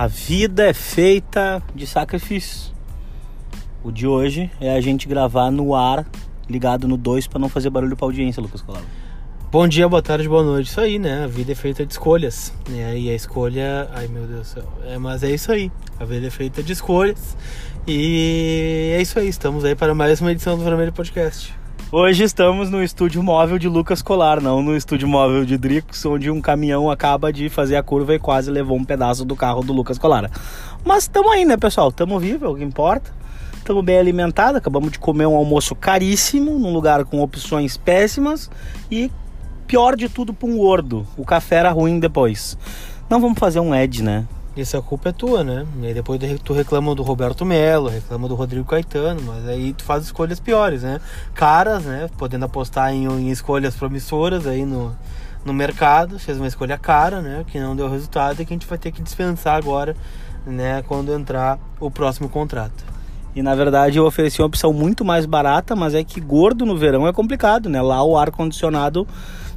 A vida é feita de sacrifícios. O de hoje é a gente gravar no ar, ligado no 2 para não fazer barulho pra audiência, Lucas Colau. Bom dia, boa tarde, boa noite. Isso aí, né? A vida é feita de escolhas. Né? E a escolha. Ai meu Deus do céu. É, mas é isso aí. A vida é feita de escolhas. E é isso aí. Estamos aí para mais uma edição do Vermelho Podcast. Hoje estamos no estúdio móvel de Lucas Colar, não no estúdio móvel de Drix, onde um caminhão acaba de fazer a curva e quase levou um pedaço do carro do Lucas Colar. Mas estamos aí, né, pessoal? Estamos vivos, é o que importa. Estamos bem alimentados, acabamos de comer um almoço caríssimo, num lugar com opções péssimas e pior de tudo para um gordo. O café era ruim depois. Não vamos fazer um Ed, né? Isso a culpa é tua, né? E aí depois tu reclama do Roberto Melo, reclama do Rodrigo Caetano, mas aí tu faz escolhas piores, né? Caras, né? Podendo apostar em, em escolhas promissoras aí no, no mercado, fez uma escolha cara, né? Que não deu resultado e que a gente vai ter que dispensar agora, né? Quando entrar o próximo contrato. E na verdade eu ofereci uma opção muito mais barata, mas é que gordo no verão é complicado, né? Lá o ar condicionado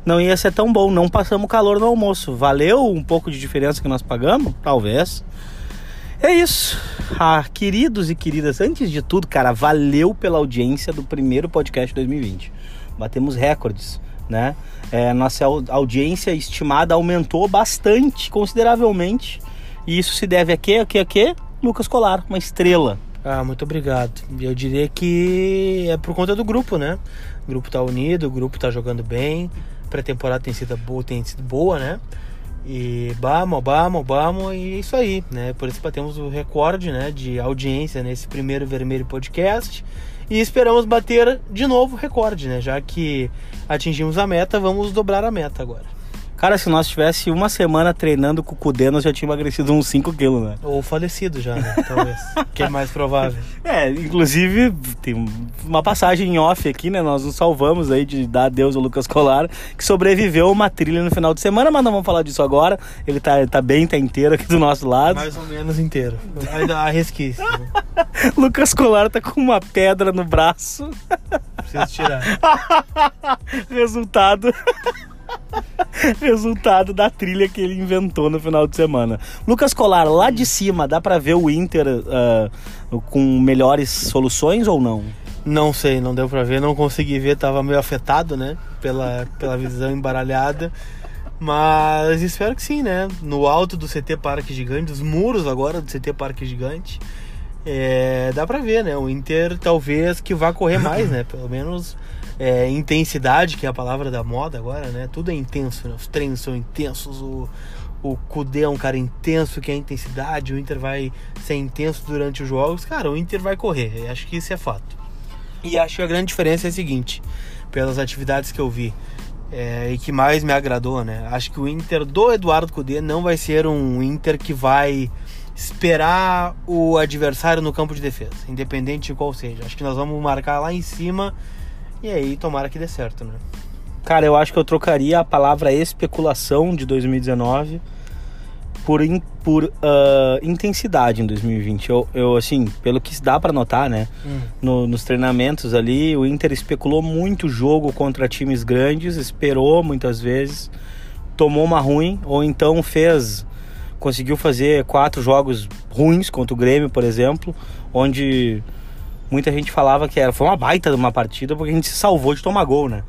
não ia ser tão bom. Não passamos calor no almoço. Valeu um pouco de diferença que nós pagamos? Talvez. É isso. Ah, queridos e queridas, antes de tudo, cara, valeu pela audiência do primeiro podcast 2020. Batemos recordes, né? É, nossa audiência estimada aumentou bastante, consideravelmente. E isso se deve a quê? A quê? A quê? Lucas Colar, uma estrela. Ah, muito obrigado. Eu diria que é por conta do grupo, né? O grupo tá unido, o grupo tá jogando bem pré-temporada tem sido boa, tem sido boa, né? E vamos, vamos, vamos, e é isso aí, né? Por isso batemos o recorde, né, de audiência nesse primeiro Vermelho Podcast. E esperamos bater de novo o recorde, né? Já que atingimos a meta, vamos dobrar a meta agora. Cara, se nós tivesse uma semana treinando com o Cudê, nós já tínhamos emagrecido uns 5 quilos, né? Ou falecido já, né? Talvez. que é mais provável. É, inclusive, tem uma passagem em off aqui, né? Nós nos salvamos aí de dar adeus ao Lucas Colar, que sobreviveu uma trilha no final de semana, mas não vamos falar disso agora. Ele tá, tá bem, tá inteiro aqui do nosso lado. Mais ou menos inteiro. Ainda há resquício. Lucas Colar tá com uma pedra no braço. Preciso tirar. Resultado. Resultado da trilha que ele inventou no final de semana. Lucas Colar, lá de cima, dá para ver o Inter uh, com melhores soluções ou não? Não sei, não deu para ver, não consegui ver, tava meio afetado, né? Pela, pela visão embaralhada. Mas espero que sim, né? No alto do CT Parque Gigante, os muros agora do CT Parque Gigante, é, dá pra ver, né? O Inter talvez que vá correr mais, né? Pelo menos é, intensidade, que é a palavra da moda agora, né? Tudo é intenso, né? Os treinos são intensos, o, o Kudê é um cara intenso, que é intensidade, o Inter vai ser intenso durante os jogos. Cara, o Inter vai correr, acho que isso é fato. E acho que a grande diferença é a seguinte, pelas atividades que eu vi, é, e que mais me agradou, né? Acho que o Inter do Eduardo Cudê não vai ser um Inter que vai esperar o adversário no campo de defesa, independente de qual seja. Acho que nós vamos marcar lá em cima e aí, tomara que dê certo, né? Cara, eu acho que eu trocaria a palavra especulação de 2019 por, in, por uh, intensidade em 2020. Eu, eu, assim, pelo que dá para notar, né? Hum. No, nos treinamentos ali, o Inter especulou muito jogo contra times grandes, esperou muitas vezes, tomou uma ruim, ou então fez. Conseguiu fazer quatro jogos ruins contra o Grêmio, por exemplo, onde muita gente falava que era, foi uma baita de uma partida porque a gente se salvou de tomar gol, né?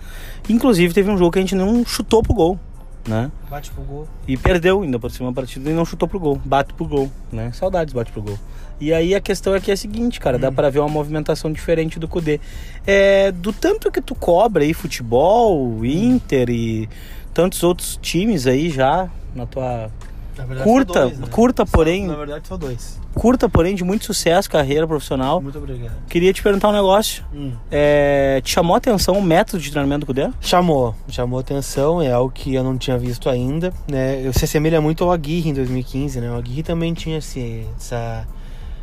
Inclusive teve um jogo que a gente não chutou pro gol, né? Bate pro gol. E perdeu ainda por cima da partida e não chutou pro gol. Bate pro gol, né? Saudades bate pro gol. E aí a questão aqui é a seguinte, cara, hum. dá para ver uma movimentação diferente do Cudê. É, do tanto que tu cobra aí futebol, Inter e tantos outros times aí já na tua verdade, curta, dois, né? curta, porém. Na verdade, são dois. Curta, porém, de muito sucesso, carreira profissional. Muito obrigado. Queria te perguntar um negócio. Hum. É, te chamou a atenção o método de treinamento do Cudê? Chamou, chamou a atenção, é algo que eu não tinha visto ainda. Né? Eu se assemelha muito ao Aguirre em 2015, né? O Aguirre também tinha esse, essa,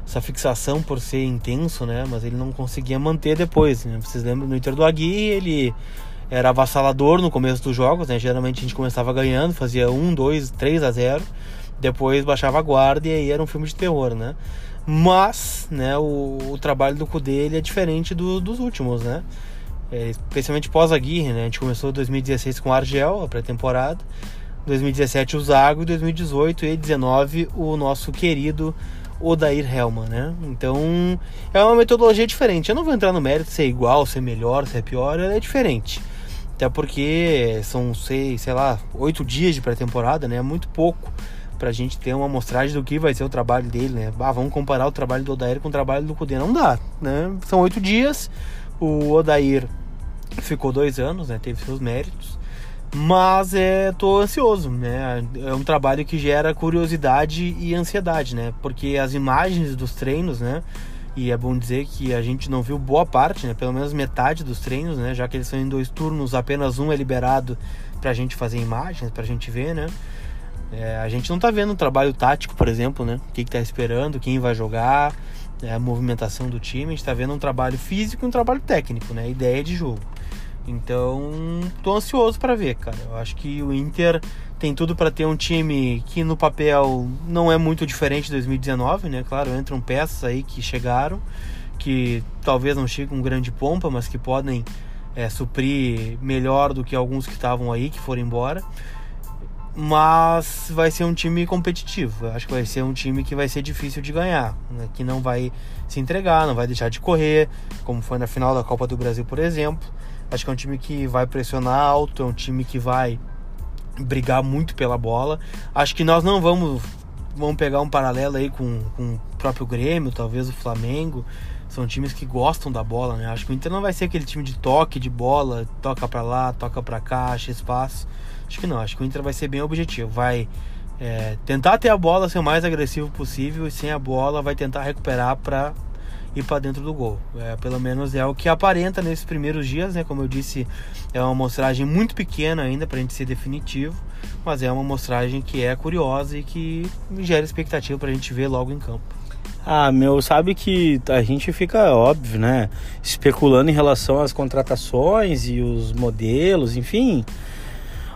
essa fixação por ser intenso, né? Mas ele não conseguia manter depois. Né? Vocês lembram no Inter do Aguirre, ele era avassalador no começo dos jogos, né? Geralmente a gente começava ganhando, fazia 1, 2, 3 a 0. Depois baixava a guarda e aí era um filme de terror, né? Mas, né, o, o trabalho do Kudê é diferente do, dos últimos, né? É, especialmente pós-Aguirre, né? A gente começou 2016 com o Argel, a pré-temporada. 2017 o Zago, 2018 e 2019 o nosso querido Odair Helman, né? Então é uma metodologia diferente. Eu não vou entrar no mérito se é igual, se é melhor, se é pior, é diferente. Até porque são, sei, sei lá, oito dias de pré-temporada, né? É muito pouco pra gente ter uma amostragem do que vai ser o trabalho dele, né? Ah, vamos comparar o trabalho do Odair com o trabalho do Cudê. Não dá, né? São oito dias. O Odair ficou dois anos, né? Teve seus méritos. Mas é, tô ansioso, né? É um trabalho que gera curiosidade e ansiedade, né? Porque as imagens dos treinos, né? E é bom dizer que a gente não viu boa parte, né? Pelo menos metade dos treinos, né? Já que eles são em dois turnos, apenas um é liberado pra gente fazer imagens, pra gente ver, né? É, a gente não tá vendo um trabalho tático, por exemplo, né? O que, que tá esperando, quem vai jogar, é, a movimentação do time. A gente tá vendo um trabalho físico e um trabalho técnico, né? Ideia de jogo. Então, tô ansioso para ver, cara. Eu acho que o Inter tem tudo para ter um time que no papel não é muito diferente de 2019, né? Claro, entram peças aí que chegaram, que talvez não cheguem com grande pompa, mas que podem é, suprir melhor do que alguns que estavam aí, que foram embora. Mas vai ser um time competitivo. Acho que vai ser um time que vai ser difícil de ganhar, né? que não vai se entregar, não vai deixar de correr, como foi na final da Copa do Brasil, por exemplo. Acho que é um time que vai pressionar alto, é um time que vai brigar muito pela bola. Acho que nós não vamos vamos pegar um paralelo aí com, com o próprio Grêmio, talvez o Flamengo. São times que gostam da bola, né? Acho que o Inter não vai ser aquele time de toque de bola, toca para lá, toca para cá, acha espaço. Acho que não, acho que o Inter vai ser bem objetivo, vai é, tentar ter a bola, ser o mais agressivo possível e sem a bola vai tentar recuperar para ir para dentro do gol. É, pelo menos é o que aparenta nesses primeiros dias, né? Como eu disse, é uma amostragem muito pequena ainda para a gente ser definitivo, mas é uma amostragem que é curiosa e que gera expectativa para a gente ver logo em campo. Ah, meu, sabe que a gente fica, óbvio, né? Especulando em relação às contratações e os modelos, enfim.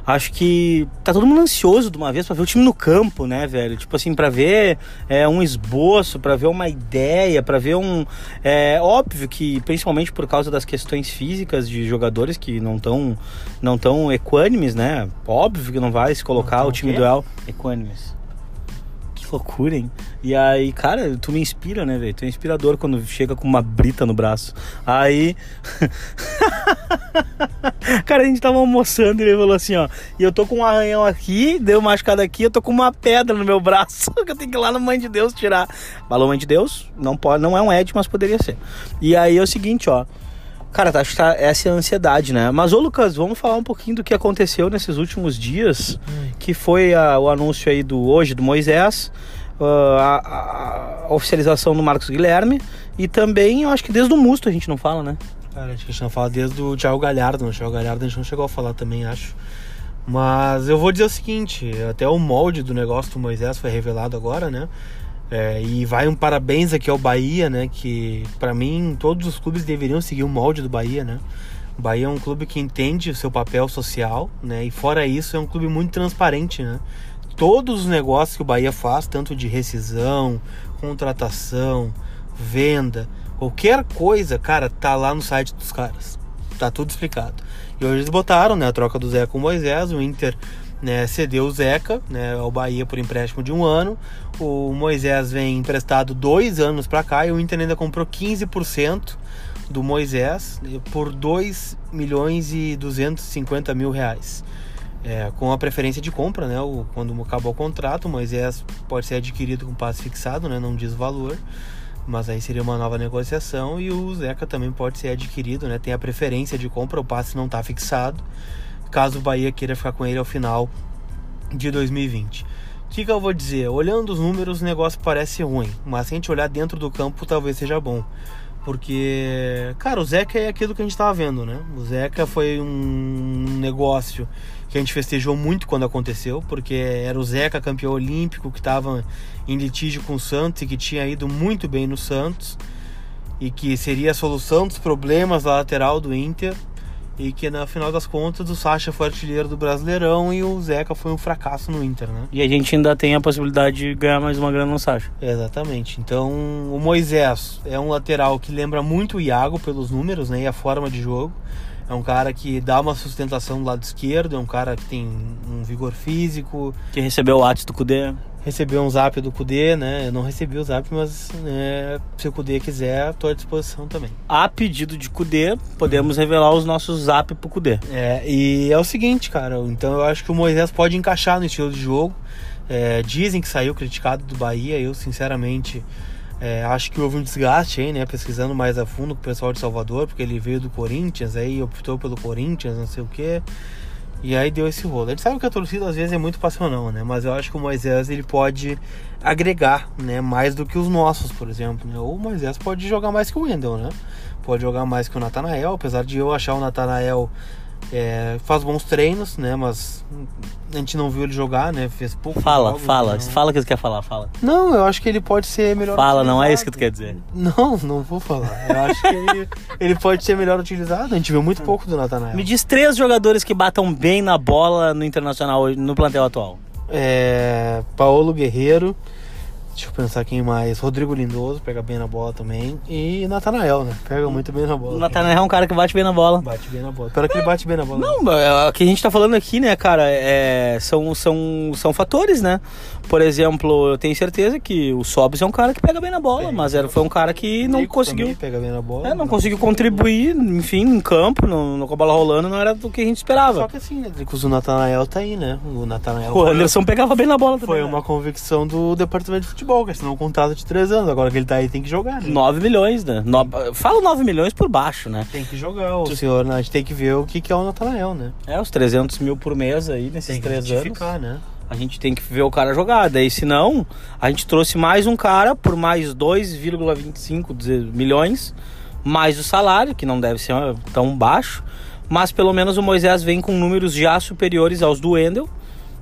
Acho que tá todo mundo ansioso de uma vez para ver o time no campo, né, velho? Tipo assim, para ver é, um esboço, para ver uma ideia, para ver um. É óbvio que, principalmente por causa das questões físicas de jogadores que não estão não tão equânimes, né? Óbvio que não vai se colocar o time do El equânimes loucura, hein? E aí, cara, tu me inspira, né, velho? Tu é inspirador quando chega com uma brita no braço. Aí. cara, a gente tava almoçando e ele falou assim, ó. E eu tô com um arranhão aqui, deu machucado aqui, eu tô com uma pedra no meu braço. que eu tenho que ir lá no Mãe de Deus tirar. Falou Mãe de Deus, não, pode, não é um Ed, mas poderia ser. E aí é o seguinte, ó. Cara, acho que tá essa é a ansiedade, né? Mas, ô Lucas, vamos falar um pouquinho do que aconteceu nesses últimos dias, que foi a, o anúncio aí do hoje do Moisés, uh, a, a, oficialização do Marcos Guilherme e também, eu acho que desde o Musto a gente não fala, né? Cara, acho que a gente não fala desde o Thiago Galhardo, o Thiago Galhardo a gente não chegou a falar também, acho. Mas eu vou dizer o seguinte, até o molde do negócio do Moisés foi revelado agora, né? É, e vai um parabéns aqui ao Bahia, né? Que para mim todos os clubes deveriam seguir o molde do Bahia, né? O Bahia é um clube que entende o seu papel social, né? E fora isso é um clube muito transparente, né? Todos os negócios que o Bahia faz, tanto de rescisão, contratação, venda, qualquer coisa, cara, tá lá no site dos caras. Tá tudo explicado. E hoje eles botaram, né, a troca do Zé com o Moisés, o Inter né, cedeu o Zeca né, ao Bahia por empréstimo de um ano. O Moisés vem emprestado dois anos para cá e o Inter ainda comprou 15% do Moisés por 2 milhões e 250 mil reais. É, com a preferência de compra, né? O, quando acabou o contrato, o Moisés pode ser adquirido com passe fixado, né? Não diz valor, mas aí seria uma nova negociação e o Zeca também pode ser adquirido, né? Tem a preferência de compra, o passe não está fixado caso o Bahia queira ficar com ele ao final de 2020. O que, que eu vou dizer? Olhando os números, o negócio parece ruim, mas se a gente olhar dentro do campo, talvez seja bom. Porque, cara, o Zeca é aquilo que a gente estava vendo, né? O Zeca foi um negócio que a gente festejou muito quando aconteceu, porque era o Zeca campeão olímpico que estava em litígio com o Santos e que tinha ido muito bem no Santos e que seria a solução dos problemas da lateral do Inter e que na final das contas o Sacha foi artilheiro do Brasileirão e o Zeca foi um fracasso no Inter, né? E a gente ainda tem a possibilidade de ganhar mais uma grana no Sacha. Exatamente. Então o Moisés é um lateral que lembra muito o Iago pelos números né, e a forma de jogo. É um cara que dá uma sustentação do lado esquerdo, é um cara que tem um vigor físico. Que recebeu o ato do Cudê. Recebeu um zap do Cudê, né? Eu não recebi o zap, mas né, se o Cudê quiser, estou à disposição também. A pedido de Cudê, podemos revelar os nossos zap pro Cudê. É, e é o seguinte, cara, então eu acho que o Moisés pode encaixar no estilo de jogo. É, dizem que saiu criticado do Bahia, eu sinceramente é, acho que houve um desgaste aí, né? Pesquisando mais a fundo com o pessoal de Salvador, porque ele veio do Corinthians, aí optou pelo Corinthians, não sei o que. E aí deu esse rolo. A gente sabe que a torcida às vezes é muito passional, né? Mas eu acho que o Moisés ele pode agregar, né? Mais do que os nossos, por exemplo. Né? Ou o Moisés pode jogar mais que o Wendel, né? Pode jogar mais que o Natanael, apesar de eu achar o Natanael é, faz bons treinos, né? Mas a gente não viu ele jogar, né? Fez pouco. Fala, fala. Não... Fala o que você quer falar, fala. Não, eu acho que ele pode ser melhor Fala, utilizado. não é isso que tu quer dizer. Não, não vou falar. Eu acho que ele, ele pode ser melhor utilizado. A gente viu muito pouco do Natanael. Me diz três jogadores que batam bem na bola no Internacional, no plantel atual. É. Paulo Guerreiro. Deixa eu pensar quem mais. Rodrigo Lindoso pega bem na bola também. E Natanael, né? Pega muito bem na bola. O Natanael é um cara que bate bem na bola. Bate bem na bola. Espero que ele bate bem na bola. Não, é, o que a gente tá falando aqui, né, cara, é, são, são, são fatores, né? Por exemplo, eu tenho certeza que o Sobs é um cara que pega bem na bola, mas era, foi um cara que não conseguiu. Pega bem na bola. É, não, não conseguiu contribuir, enfim, em campo, no, no, com a bola rolando, não era do que a gente esperava. Só que assim, né, o Natanael tá aí, né? O Natanael. O Anderson pegava bem na bola também. Foi né? uma convicção do departamento de futebol, que assinou um contrato de três anos. Agora que ele tá aí, tem que jogar, né? 9 milhões, né? No... Fala 9 milhões por baixo, né? Tem que jogar, o senhor, né? A gente tem que ver o que, que é o Natanael, né? É, os 300 mil por mês aí nesses três anos. né? A gente tem que ver o cara jogar. Daí, se não, a gente trouxe mais um cara por mais 2,25 milhões, mais o salário, que não deve ser tão baixo. Mas pelo menos o Moisés vem com números já superiores aos do Wendel,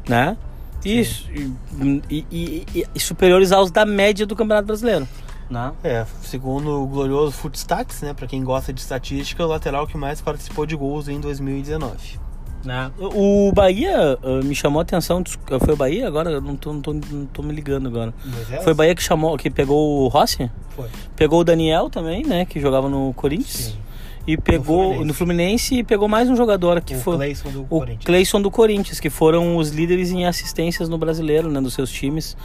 né? E, e, e, e, superiores aos da média do Campeonato Brasileiro. Né? É, segundo o glorioso Footstats, né? Para quem gosta de estatística, o lateral que mais participou de gols em 2019. Né? O Bahia uh, me chamou a atenção. Foi o Bahia agora? Eu não tô, não tô, não tô me ligando agora. É foi o Bahia que chamou, que pegou o Rossi? Foi. Pegou o Daniel também, né? Que jogava no Corinthians. Sim. E pegou no Fluminense. no Fluminense. e pegou mais um jogador que o foi Clayson do o Corinthians. Clayson do Corinthians, que foram os líderes em assistências no brasileiro, né, dos seus times.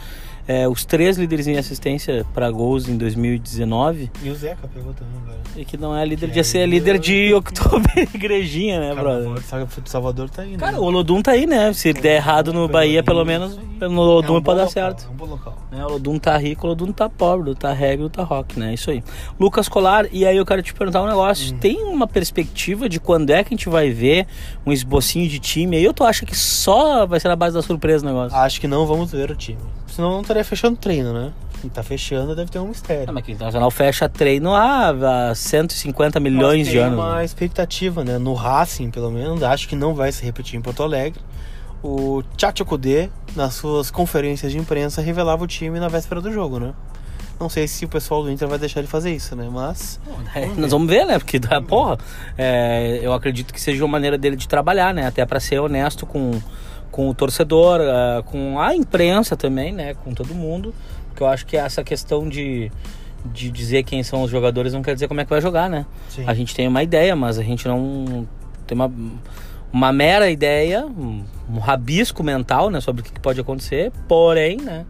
É, os três líderes em assistência para gols em 2019. E o Zeca pegou também, velho. E que não é líder que de é ser líder de outubro igrejinha, né, brother? Saga do Salvador tá aí, né? Cara, o Olodum tá aí, né? Se der errado no Bahia, pelo menos no Olodum é um pode dar certo. É um bom local. Né? O Olodum tá rico, o Olodum tá pobre, tá regro, tá rock, né? Isso aí. Lucas Colar, e aí eu quero te perguntar um negócio. Hum. Tem uma perspectiva de quando é que a gente vai ver um esbocinho de time? Aí eu tô acha que só vai ser na base da surpresa o negócio. Acho que não vamos ver o time. Senão não estaria fechando treino, né? Quem tá fechando deve ter um mistério. Ah, mas que o Internacional fecha treino há, há 150 milhões de anos. Tem uma né? expectativa, né? No Racing, pelo menos, acho que não vai se repetir em Porto Alegre. O Tchatcho Kudê, nas suas conferências de imprensa, revelava o time na véspera do jogo, né? Não sei se o pessoal do Inter vai deixar ele fazer isso, né? Mas. É, nós vamos ver, né? Porque, porra, é, eu acredito que seja uma maneira dele de trabalhar, né? Até para ser honesto com, com o torcedor, uh, com a imprensa também, né? Com todo mundo. Porque eu acho que essa questão de, de dizer quem são os jogadores não quer dizer como é que vai jogar, né? Sim. A gente tem uma ideia, mas a gente não tem uma, uma mera ideia, um, um rabisco mental, né? Sobre o que pode acontecer. Porém, né?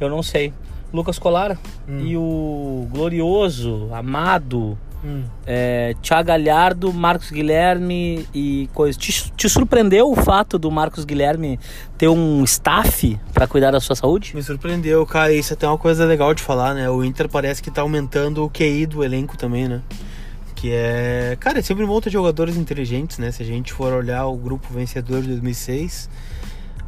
Eu não sei. Lucas Colara Hum. e o glorioso, amado, Hum. é, Thiago Galhardo, Marcos Guilherme e coisa. Te, te surpreendeu o fato do Marcos Guilherme ter um staff para cuidar da sua saúde? Me surpreendeu, cara. Isso é até uma coisa legal de falar, né? O Inter parece que tá aumentando o QI do elenco também, né? Que é. Cara, é sempre bom ter jogadores inteligentes, né? Se a gente for olhar o grupo vencedor de 2006,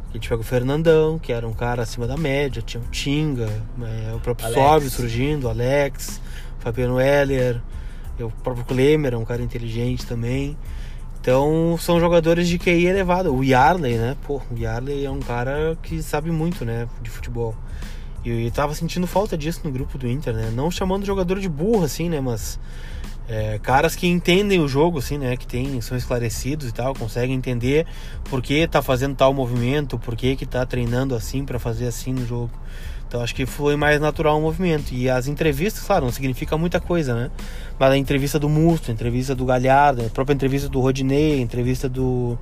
a gente pega o Fernandão, que era um cara acima da média, tinha o Tinga, é, o próprio Alex. Sóbio surgindo, o Alex, Fabiano Heller, o próprio Klemer, é um cara inteligente também. Então são jogadores de QI elevado. O Yarley, né? Pô, o Yarley é um cara que sabe muito, né? De futebol. E eu tava sentindo falta disso no grupo do Inter, né? Não chamando jogador de burro, assim, né? Mas é, caras que entendem o jogo, assim, né? Que tem, são esclarecidos e tal, conseguem entender por que tá fazendo tal movimento, por que que tá treinando assim para fazer assim no jogo. Então acho que foi mais natural o movimento. E as entrevistas, claro, não significa muita coisa, né? Mas a entrevista do Musto, a entrevista do Galhardo, a própria entrevista do Rodinei, a entrevista do,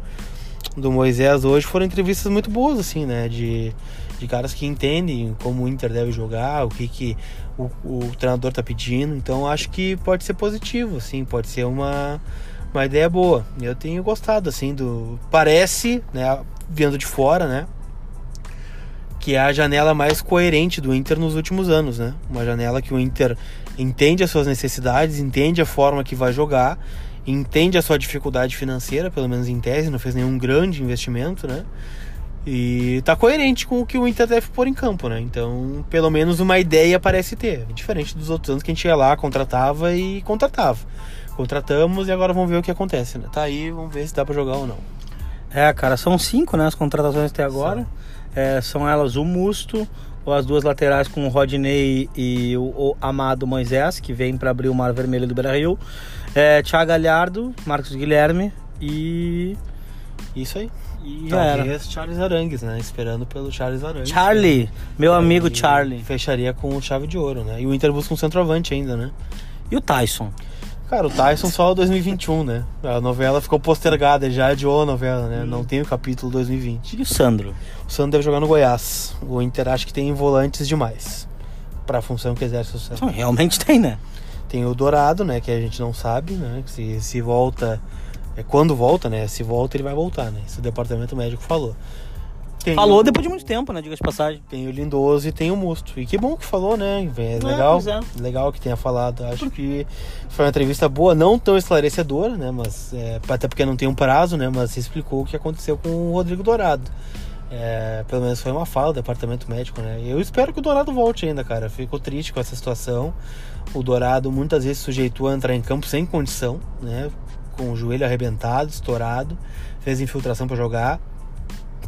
do Moisés hoje foram entrevistas muito boas, assim, né? De, de caras que entendem como o Inter deve jogar, o que, que o, o treinador tá pedindo. Então acho que pode ser positivo, assim, pode ser uma, uma ideia boa. Eu tenho gostado, assim, do. Parece, né? Vendo de fora, né? Que é a janela mais coerente do Inter nos últimos anos, né? Uma janela que o Inter entende as suas necessidades, entende a forma que vai jogar, entende a sua dificuldade financeira, pelo menos em tese, não fez nenhum grande investimento, né? E tá coerente com o que o Inter deve pôr em campo, né? Então, pelo menos uma ideia parece ter. Diferente dos outros anos que a gente ia lá, contratava e contratava. Contratamos e agora vamos ver o que acontece, né? Tá aí, vamos ver se dá para jogar ou não. É, cara, são cinco, né, as contratações até agora. É, são elas o Musto, ou as duas laterais com o Rodney e o, o Amado Moisés, que vem para abrir o Mar Vermelho do Brasil. É, Thiago Galhardo, Marcos Guilherme e. Isso aí. E já era. Talvez Charles Arangues, né? Esperando pelo Charles Arangues. Charlie, meu amigo E Charlie. Fecharia com chave de ouro, né? E o Inter busca um centroavante ainda, né? E o Tyson. Cara, o Tyson só 2021, né? A novela ficou postergada, já adiou a novela, né? Não tem o capítulo 2020. E o Sandro. O Sandro deve jogar no Goiás. O Inter acho que tem volantes demais pra função que exerce o Sandro. Então, realmente tem, né? Tem o Dourado, né? Que a gente não sabe, né? Se, se volta. É quando volta, né? Se volta, ele vai voltar, né? Isso o departamento médico falou. Tem Falou o- depois de muito tempo, né? Diga de passagem. Tem o Lindoso e tem o Musto. E que bom que falou, né? É legal. pois é. Legal que tenha falado. Acho que foi uma entrevista boa, não tão esclarecedora, né? Mas é, até porque não tem um prazo, né? Mas explicou o que aconteceu com o Rodrigo Dourado. É, pelo menos foi uma fala do departamento médico, né? Eu espero que o Dourado volte ainda, cara. Fico triste com essa situação. O Dourado muitas vezes sujeitou a entrar em campo sem condição, né? Com o joelho arrebentado, estourado. Fez infiltração para jogar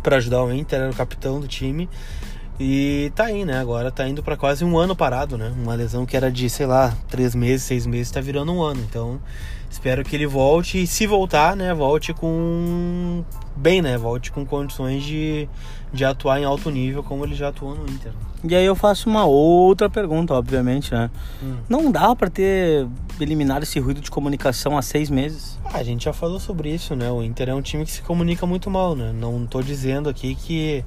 para ajudar o Inter, era o capitão do time. E tá aí, né? Agora tá indo para quase um ano parado, né? Uma lesão que era de, sei lá, três meses, seis meses, tá virando um ano. Então, espero que ele volte e se voltar, né? Volte com. Bem, né? Volte com condições de, de atuar em alto nível como ele já atuou no Inter. E aí eu faço uma outra pergunta, obviamente, né? Hum. Não dá pra ter eliminado esse ruído de comunicação há seis meses? Ah, a gente já falou sobre isso, né? O Inter é um time que se comunica muito mal, né? Não tô dizendo aqui que.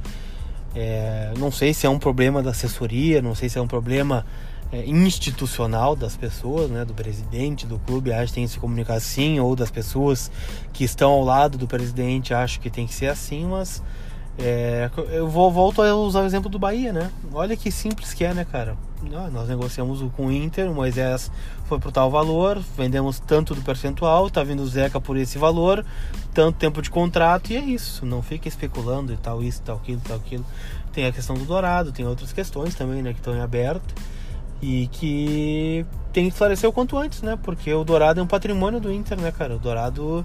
é, não sei se é um problema da assessoria, não sei se é um problema é, institucional das pessoas, né? Do presidente do clube, acho que tem que se comunicar assim, ou das pessoas que estão ao lado do presidente, acho que tem que ser assim, mas. é, eu vou, volto a usar o exemplo do Bahia, né? Olha que simples que é, né, cara? Ah, Nós negociamos com o Inter, o Moisés foi por tal valor, vendemos tanto do percentual, tá vindo o Zeca por esse valor, tanto tempo de contrato e é isso. Não fica especulando e tal isso, tal aquilo, tal aquilo. Tem a questão do Dourado, tem outras questões também, né, que estão em aberto e que tem que esclarecer o quanto antes, né? Porque o Dourado é um patrimônio do Inter, né, cara? O Dourado,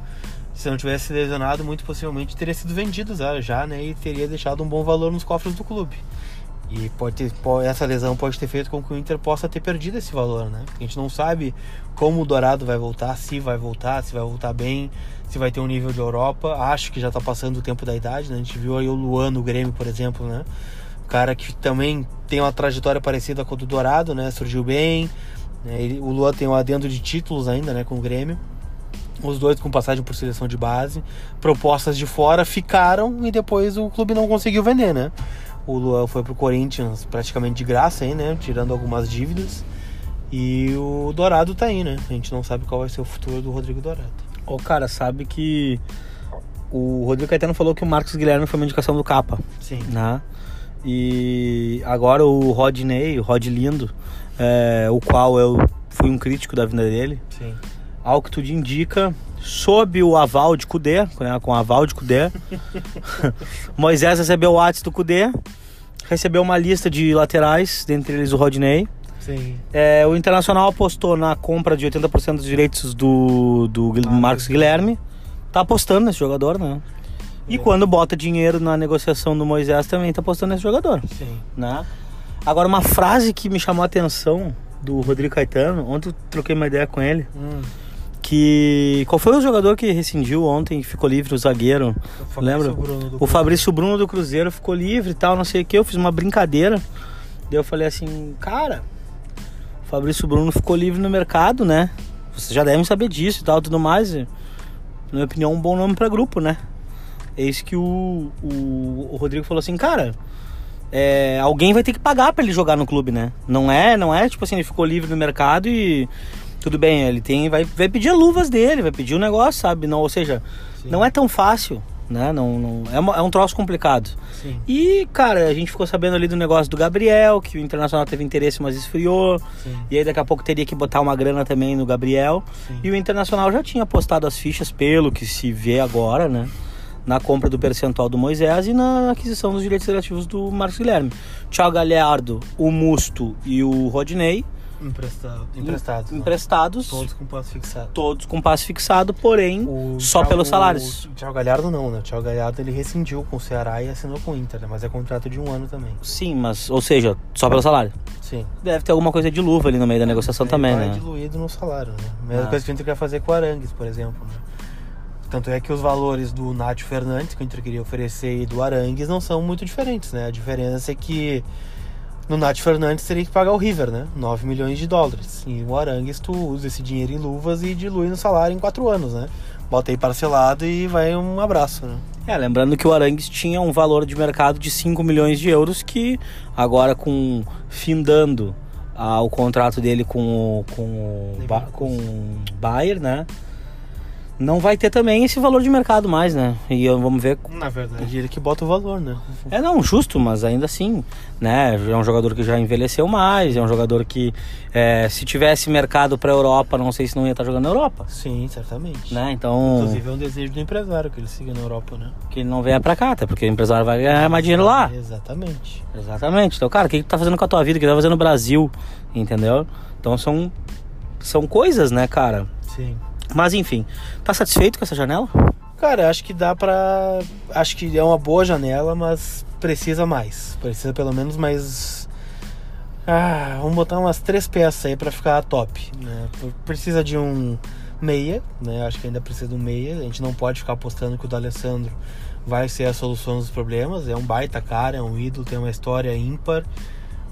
se não tivesse lesionado, muito possivelmente teria sido vendido já, né? E teria deixado um bom valor nos cofres do clube. E pode ter, essa lesão pode ter feito com que o Inter possa ter perdido esse valor, né? A gente não sabe como o Dourado vai voltar, se vai voltar, se vai voltar bem, se vai ter um nível de Europa. Acho que já tá passando o tempo da idade, né? A gente viu aí o Luan no Grêmio, por exemplo, né? Cara que também tem uma trajetória parecida com a do Dourado, né? Surgiu bem. né? Ele- o Luan tem um adendo de títulos ainda, né? Com o Grêmio. Os dois com passagem por seleção de base. Propostas de fora ficaram e depois o clube não conseguiu vender, né? O Luan foi pro Corinthians praticamente de graça aí, né? Tirando algumas dívidas. E o Dourado tá aí, né? A gente não sabe qual vai ser o futuro do Rodrigo Dourado. Ô, cara, sabe que o Rodrigo Caetano falou que o Marcos Guilherme foi uma indicação do Capa, Sim. né? E agora o Rodney, o Rod Lindo, é, o qual eu fui um crítico da vinda dele, Sim. ao que tudo indica, sob o aval de Cudê, né, com o aval de Cudê, Moisés recebeu o WhatsApp do Cudê, recebeu uma lista de laterais, dentre eles o Rodney. Sim. É, o Internacional apostou na compra de 80% dos direitos do, do Marcos Marcos Guilherme. Tá apostando nesse jogador, né? E É. quando bota dinheiro na negociação do Moisés também tá apostando nesse jogador, Sim. né? Agora, uma frase que me chamou a atenção do Rodrigo Caetano, ontem eu troquei uma ideia com ele, Hum. que... Qual foi o jogador que rescindiu ontem, que ficou livre, o zagueiro? O Lembra? O Fabrício Bruno do Cruzeiro ficou livre e tal, não sei o que. Eu fiz uma brincadeira. Daí eu falei assim, cara, o Fabrício Bruno ficou livre no mercado, né? Vocês já devem saber disso e tal, tudo mais. Na minha opinião, um bom nome para grupo, né? Eis que o, o, o Rodrigo falou assim, cara, é, alguém vai ter que pagar para ele jogar no clube, né? Não é, não é tipo assim, ele ficou livre no mercado e tudo bem, ele tem vai, vai pedir luvas dele, vai pedir o um negócio, sabe? Não, ou seja, Sim. não é tão fácil, né? Não, não é, uma, é um troço complicado. Sim. E, cara, a gente ficou sabendo ali do negócio do Gabriel, que o Internacional teve interesse, mas esfriou. Sim. E aí daqui a pouco teria que botar uma grana também no Gabriel. E o Internacional já tinha postado as fichas pelo que se vê agora, né? Na compra do percentual do Moisés e na aquisição dos direitos relativos do Marcos Guilherme. Thiago Galhardo, o Musto e o Rodney. Emprestado, emprestados. Emprestados. Todos com passe fixado. Todos com passe fixado, porém o só Thiago, pelos salários. O Thiago Galhardo não, né? O Thiago Galhardo ele rescindiu com o Ceará e assinou com o Inter, né? Mas é contrato de um ano também. Sim, mas, ou seja, só pelo salário. Sim. Deve ter alguma coisa de luva ali no meio da negociação ele também, vai né? diluído no salário, né? Mesma ah. coisa que o Inter quer fazer com o Arangues, por exemplo, né? Tanto é que os valores do Nath Fernandes, que o Inter queria oferecer, e do Arangues não são muito diferentes, né? A diferença é que no Nath Fernandes teria que pagar o River, né? 9 milhões de dólares. E o Arangues tu usa esse dinheiro em luvas e dilui no salário em 4 anos, né? Bota aí parcelado e vai um abraço, né? É, lembrando que o Arangues tinha um valor de mercado de 5 milhões de euros que agora com findando ah, o contrato dele com o, com o, com o Bayer, né? Não vai ter também esse valor de mercado mais, né? E vamos ver. Na verdade, ele que bota o valor, né? É, não, justo, mas ainda assim, né? É um jogador que já envelheceu mais, é um jogador que, é, se tivesse mercado para Europa, não sei se não ia estar tá jogando na Europa. Sim, certamente. Né? Então. Inclusive é um desejo do empresário que ele siga na Europa, né? Que ele não venha para cá, até porque o empresário vai ganhar mais dinheiro lá. Exatamente. Exatamente. Então, cara, o que, que tu tá fazendo com a tua vida? O que tu tá fazendo no Brasil? Entendeu? Então são, são coisas, né, cara? Sim. Mas enfim, tá satisfeito com essa janela? Cara, acho que dá pra. Acho que é uma boa janela, mas precisa mais. Precisa pelo menos mais. Ah, vamos botar umas três peças aí pra ficar top. Né? Precisa de um meia, né? Acho que ainda precisa de um meia. A gente não pode ficar apostando que o D'Alessandro vai ser a solução dos problemas. É um baita cara, é um ídolo, tem uma história ímpar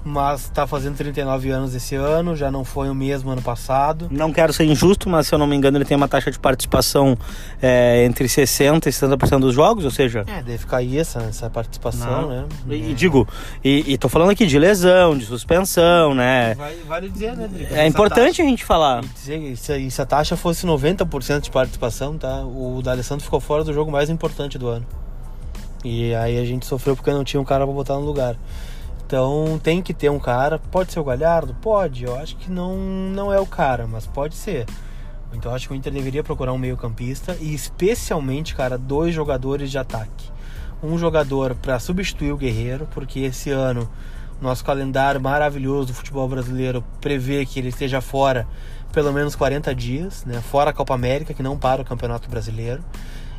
mas está fazendo 39 anos esse ano, já não foi o mesmo ano passado. Não quero ser injusto, mas se eu não me engano, ele tem uma taxa de participação é, entre 60% e 70% dos jogos, ou seja. É, deve cair essa, essa participação, não. né? E, e digo, e, e, tô falando aqui de lesão, de suspensão, né? Vale, vale dizer, né, Drico? É importante taxa, a gente falar. E dizer, se, se a taxa fosse 90% de participação, tá? O D'Alessandro ficou fora do jogo mais importante do ano. E aí a gente sofreu porque não tinha um cara para botar no lugar. Então tem que ter um cara. Pode ser o Galhardo? Pode. Eu acho que não, não é o cara, mas pode ser. Então eu acho que o Inter deveria procurar um meio-campista e especialmente, cara, dois jogadores de ataque. Um jogador para substituir o Guerreiro, porque esse ano nosso calendário maravilhoso do futebol brasileiro prevê que ele esteja fora pelo menos 40 dias, né? Fora a Copa América, que não para o Campeonato Brasileiro.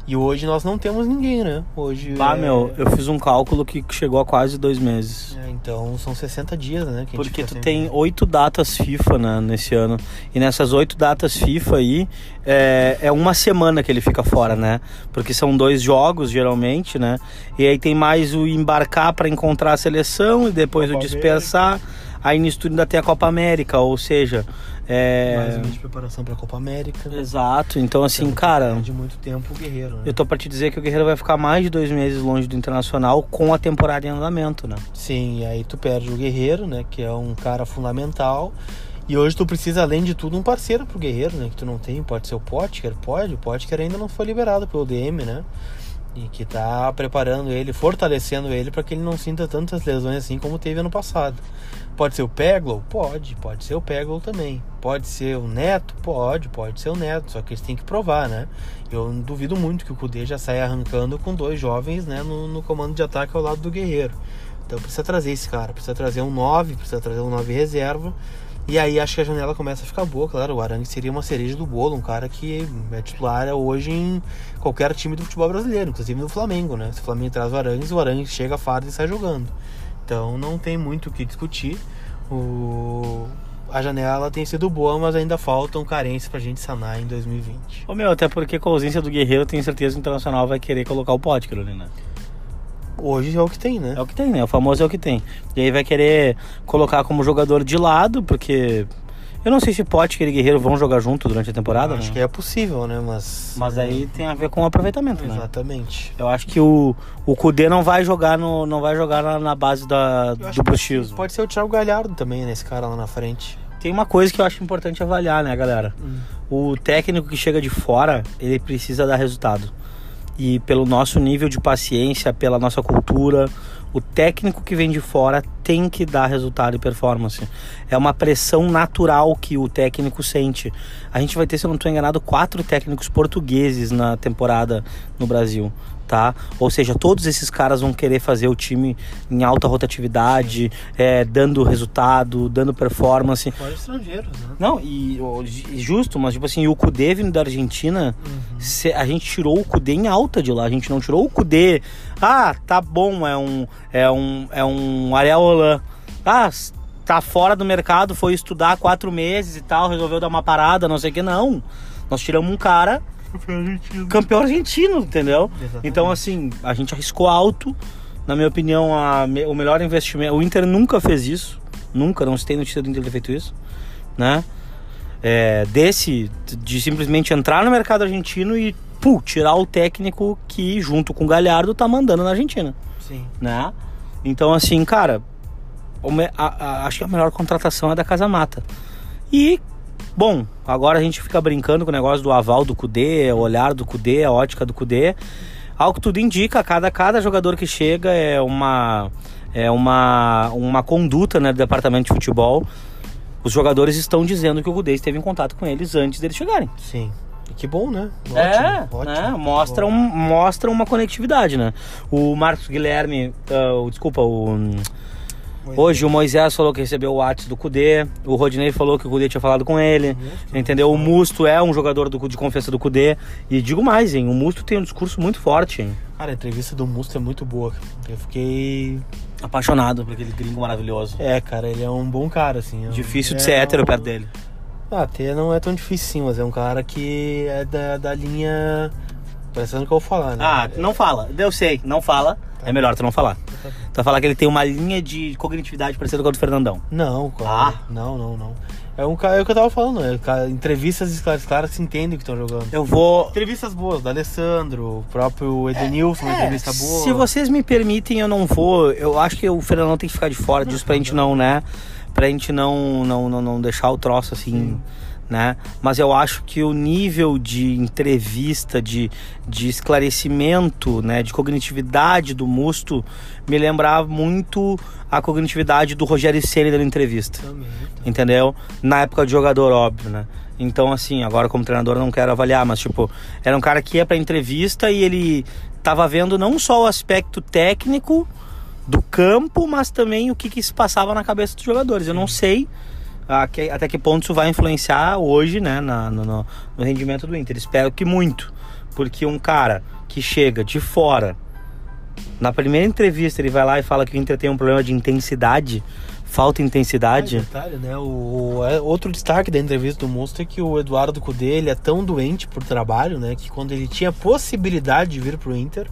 E hoje nós não temos ninguém, né? Hoje. Bah, é... meu, eu fiz um cálculo que chegou a quase dois meses. É, então são 60 dias, né? Porque tu tem oito datas FIFA né, nesse ano. E nessas oito datas FIFA aí, é, é uma semana que ele fica fora, né? Porque são dois jogos, geralmente, né? E aí tem mais o embarcar para encontrar a seleção e depois Copa o dispensar. América. Aí nisso tudo ainda tem a Copa América, ou seja, é... Mais um mês de preparação para a Copa América. Exato. Então, assim, cara. De muito tempo o Guerreiro. Né? Eu tô para te dizer que o Guerreiro vai ficar mais de dois meses longe do Internacional com a temporada em andamento, né? Sim, e aí tu perde o Guerreiro, né? Que é um cara fundamental. E hoje tu precisa, além de tudo, um parceiro pro Guerreiro, né? Que tu não tem. Pode ser o Potker, pode. O Potker ainda não foi liberado pelo DM, né? E que tá preparando ele, fortalecendo ele para que ele não sinta tantas lesões assim como teve ano passado. Pode ser o Peglow? Pode, pode ser o Peglow também. Pode ser o Neto? Pode, pode ser o Neto, só que eles têm que provar, né? Eu duvido muito que o Kudê já saia arrancando com dois jovens né, no, no comando de ataque ao lado do Guerreiro. Então precisa trazer esse cara, precisa trazer um 9, precisa trazer um 9 reserva. E aí acho que a janela começa a ficar boa, claro. O Arangue seria uma cereja do bolo, um cara que é titular hoje em qualquer time do futebol brasileiro, inclusive no Flamengo, né? Se o Flamengo traz o Arangues, o Arangue chega fardo e sai jogando. Então não tem muito o que discutir. O... A janela tem sido boa, mas ainda faltam carências pra gente sanar em 2020. Ô meu, até porque com a ausência do Guerreiro, tenho certeza que o Internacional vai querer colocar o Potker ali, né? Hoje é o que tem, né? É o que tem, né? O famoso é o que tem. E aí vai querer colocar como jogador de lado, porque. Eu não sei se Potker e Guerreiro vão jogar junto durante a temporada. Acho né? que é possível, né? Mas. Mas aí tem a ver com o aproveitamento, né? Exatamente. Eu acho que o, o Kudê não vai jogar no não vai jogar na, na base da, Eu do bruxismo. Pode ser o Thiago Galhardo também, né? Esse cara lá na frente. Tem uma coisa que eu acho importante avaliar, né, galera? O técnico que chega de fora, ele precisa dar resultado. E pelo nosso nível de paciência, pela nossa cultura, o técnico que vem de fora tem que dar resultado e performance. É uma pressão natural que o técnico sente. A gente vai ter, se eu não estou enganado, quatro técnicos portugueses na temporada no Brasil. Tá? Ou seja, todos esses caras vão querer fazer o time em alta rotatividade, é, dando resultado, dando performance. Fora estrangeiros, né? Não, e justo, mas tipo assim, o Kudê vindo da Argentina, cê- a gente tirou o Kudê em alta de lá, a gente não tirou o Kudê. Ah, tá bom, é um é um é um Ariel Holan. Ah, tá fora do mercado, foi estudar quatro meses e tal, resolveu dar uma parada, não sei o que não. Nós tiramos um cara campeão argentino, entendeu? Exatamente. Então assim, a gente arriscou alto. Na minha opinião, a o melhor investimento. O Inter nunca fez isso. Nunca, não se tem notícia do Inter ter feito isso. Né? É, desse, de simplesmente entrar no mercado argentino e pô, tirar o técnico que, junto com o Galhardo, tá mandando na Argentina. Sim. Né? Então, assim, cara, a- a- acho que a melhor contratação é da Casa Mata. E, bom, agora a gente fica brincando com o negócio do aval do Cudê, o olhar do Cudê, a ótica do Cudê. Ao que tudo indica, cada, cada jogador que chega é uma, é uma, uma conduta né, do departamento de futebol. Os jogadores estão dizendo que o Cudê esteve em contato com eles antes deles chegarem. Sim. Que bom, né? É, ótimo. né? Mostra, um, mostra uma conectividade, né? O Marcos Guilherme, o- desculpa, o, hoje o Moisés falou que recebeu o WhatsApp do Cudê, o Rodinei falou que o Cudê tinha falado com ele, entendeu? O Musto é um jogador do, de confiança do Cudê. E digo mais, hein? O Musto tem um discurso muito forte, hein? Cara, a entrevista do Musto é muito boa. Eu fiquei. Apaixonado por aquele gringo maravilhoso. É, cara, ele é um bom cara, assim. é um- Difícil de é ser hétero um- perto dele. Ah, até não é tão difícil sim, mas é um cara que é da, da linha. Parecendo que eu vou falar, né? Ah, não fala. Eu sei, não fala. É melhor tu não falar. Tu vai falar que ele tem uma linha de cognitividade parecida com a do Fernandão. Não, cara. Ah. Não, não, não. É um cara, é o que eu tava falando, é, cara, entrevistas claras, claras se entendem o que estão jogando. Eu vou. Entrevistas boas, do Alessandro, o próprio Edenilson, uma entrevista boa. É, Se vocês me permitem, eu não vou. Eu acho que o Fernandão tem que ficar de fora disso pra gente não, né? Pra gente não, não, não, não deixar o troço assim, né? Mas eu acho que o nível de entrevista, de, de esclarecimento, né? De cognitividade do Musto me lembrava muito a cognitividade do Rogério Ceni dando entrevista Também. entendeu? Na época de jogador, óbvio, né? Então, assim, agora como treinador eu não quero avaliar, mas, tipo, era um cara que ia pra entrevista e ele tava vendo não só o aspecto técnico do campo, mas também o que, que se passava na cabeça dos jogadores. Eu não sei até que ponto isso vai influenciar hoje, né, na- no, no- rendimento do Inter. Espero que muito, porque um cara que chega de fora, na primeira entrevista ele vai lá e fala que o Inter tem um problema de intensidade, falta intensidade. Ah, detalhe, né? O, é, outro destaque da entrevista do Monstro é que o Eduardo Cudê ele é tão doente por trabalho, né? Que quando ele tinha possibilidade de vir pro Inter,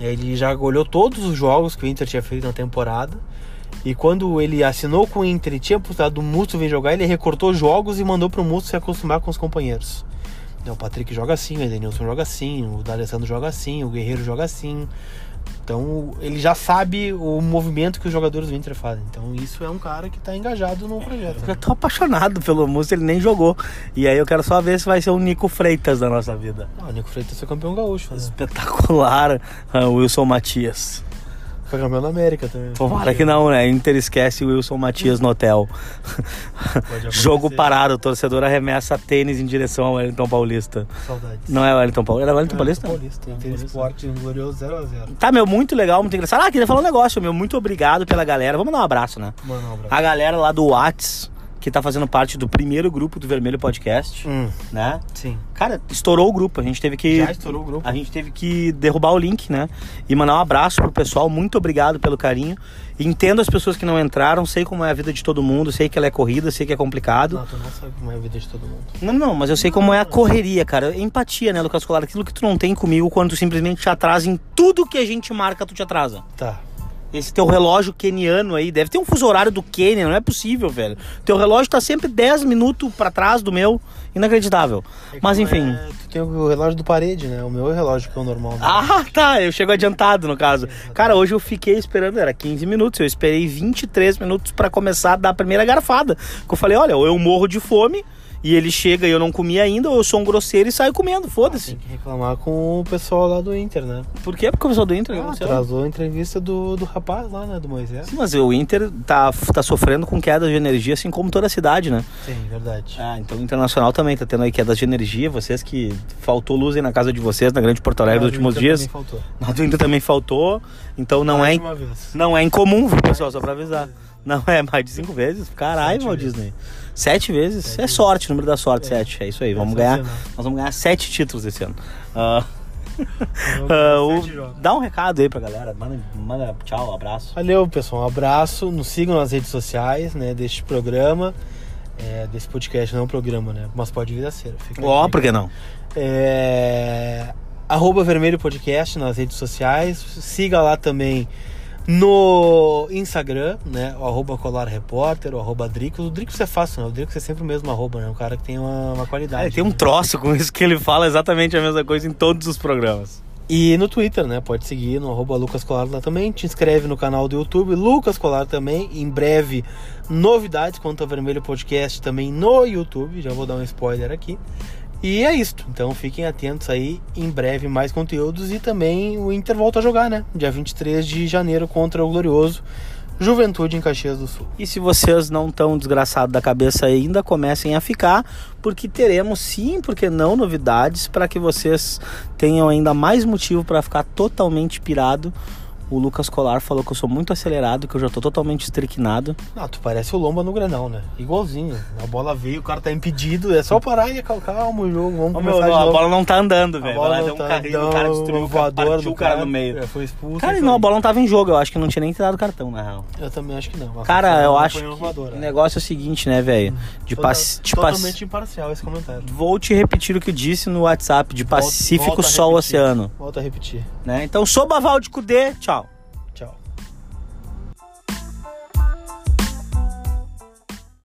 ele já olhou todos os jogos que o Inter tinha feito na temporada. E quando ele assinou com o Inter e tinha postado do Musto vir jogar, ele recortou jogos e mandou pro Musto se acostumar com os companheiros. Então, O Patrick joga assim, o Edenilson joga assim, o D'Alessandro joga assim, o Guerreiro joga assim. Então ele já sabe o movimento que os jogadores do Inter fazem. Então isso é um cara que tá engajado no projeto. Eu tô apaixonado pelo Musto, ele nem jogou. E aí eu quero só ver se vai ser o Nico Freitas da nossa vida. Ah, o Nico Freitas foi campeão gaúcho, né? Espetacular, ah, Wilson Matias. Foi campeão da América também. Tomara que não, né? Inter esquece o Wilson Matias no hotel. Jogo parado, o torcedor arremessa tênis em direção ao Wellington Paulista. Saudades. Não é o Wellington Paulista? Era o Wellington Paulista? Paulista. Inter Esporte, um glorioso 0x0. Tá, meu, muito legal, muito engraçado. Ah, queria falar um negócio, meu. Muito obrigado pela galera. Vamos dar um abraço, né? Mano, um abraço. A galera lá do Whats, que tá fazendo parte do primeiro grupo do Vermelho Podcast, Hum, né? sim. Cara, estourou o grupo. A gente teve que. Já estourou o grupo. A gente teve que derrubar o link, né? E mandar um abraço pro pessoal. Muito obrigado pelo carinho. Entendo as pessoas que não entraram, sei como é a vida de todo mundo, sei que ela é corrida, sei que é complicado. Não, tu não sabe como é a vida de todo mundo. Não, não, mas eu sei como é a correria, cara. Empatia, né, Lucas Colar? Aquilo que tu não tem comigo quando tu simplesmente te atrasa em tudo que a gente marca, tu te atrasa. Tá. Esse teu relógio keniano aí, deve ter um fuso horário do Quênia, não é possível, velho. Teu relógio tá sempre 10 minutos pra trás do meu, inacreditável. Mas É enfim. é- tu tem o relógio do parede, né? O meu é o relógio que é o normal. né? Ah, tá, eu chego adiantado no caso. Cara, hoje eu fiquei esperando, era 15 minutos, eu esperei 23 minutos pra começar a dar a primeira garfada. Que eu falei, olha, ou eu morro de fome e ele chega e eu não comi ainda, ou eu sou um grosseiro e saio comendo, foda-se. Tem que reclamar com o pessoal lá do Inter, né? Por quê? Porque o pessoal do Inter Ah, atrasou a entrevista do, do rapaz lá, né? Do Moisés. Sim, mas o Inter tá, tá sofrendo com quedas de energia, assim como toda a cidade, né? Sim, verdade. Ah, então o Internacional também tá tendo aí quedas de energia. Vocês que faltou luz aí na casa de vocês, na Grande Porto Alegre, nos últimos Inter dias. também faltou. Na do Inter também faltou. Então não Mais é, vez. não é incomum, viu, pessoal? Só pra avisar. Não é mais de cinco vezes? Caralho, Walt vezes. Sete vezes? é sorte, número da sorte, sete. É isso aí. Vamos ganhar. Nós vamos ganhar sete títulos esse ano. Ah, ah, o- dá um recado aí pra galera. Manda, manda tchau, abraço. Valeu, pessoal. Um abraço. Nos sigam nas redes sociais, né? Deste programa. É, desse podcast, não é um programa, né? Mas pode vir a ser. Fica Ó, por que não? É, arroba Vermelho Podcast nas redes sociais. Siga lá também no Instagram, né? O arroba Colar Repórter, o arroba. O Dricos é fácil, né? O Dricos é sempre o mesmo arroba, né? Um cara que tem uma, uma qualidade. Ah, tem um né? troço com isso que ele fala exatamente a mesma coisa em todos os programas. E no Twitter, né? Pode seguir no arroba Lucas Colar lá também. Te inscreve no canal do YouTube, Lucas Colar também. Em breve, novidades quanto ao Vermelho Podcast também no YouTube. Já vou dar um spoiler aqui. E é isso. Então fiquem atentos aí. Em breve, mais conteúdos. E também o Inter volta a jogar, né? Dia 23 de janeiro contra o Glorioso Juventude em Caxias do Sul. E se vocês não estão desgraçados da cabeça ainda, comecem a ficar, porque teremos sim, porque não, novidades para que vocês tenham ainda mais motivo para ficar totalmente pirado. O Lucas Colar falou que eu sou muito acelerado, que eu já tô totalmente estriquinado. Ah, tu parece o Lomba no Granal, né? Igualzinho. A bola veio, o cara tá impedido. É só parar e calma o jogo. Vamos Ô, meu, a bola não tá andando, A velho. bola lá, não deu um tá- carrinho, o cara destruiu, o cara voador partiu o cara no meio. É, foi expulso. Cara, não, a bola não tava em jogo, eu acho que não tinha nem tirado o cartão, na real. Eu também acho que não. A Cara, eu acho que voador, o né? negócio é o seguinte, né, velho? De Total- paci... de paci- Totalmente imparcial esse comentário. Vou te repetir o que eu disse no WhatsApp, de Volta- Pacífico volta a Sol repetir. Oceano. Volta a repetir. Né? Então, sou Baval de Cudê, tchau.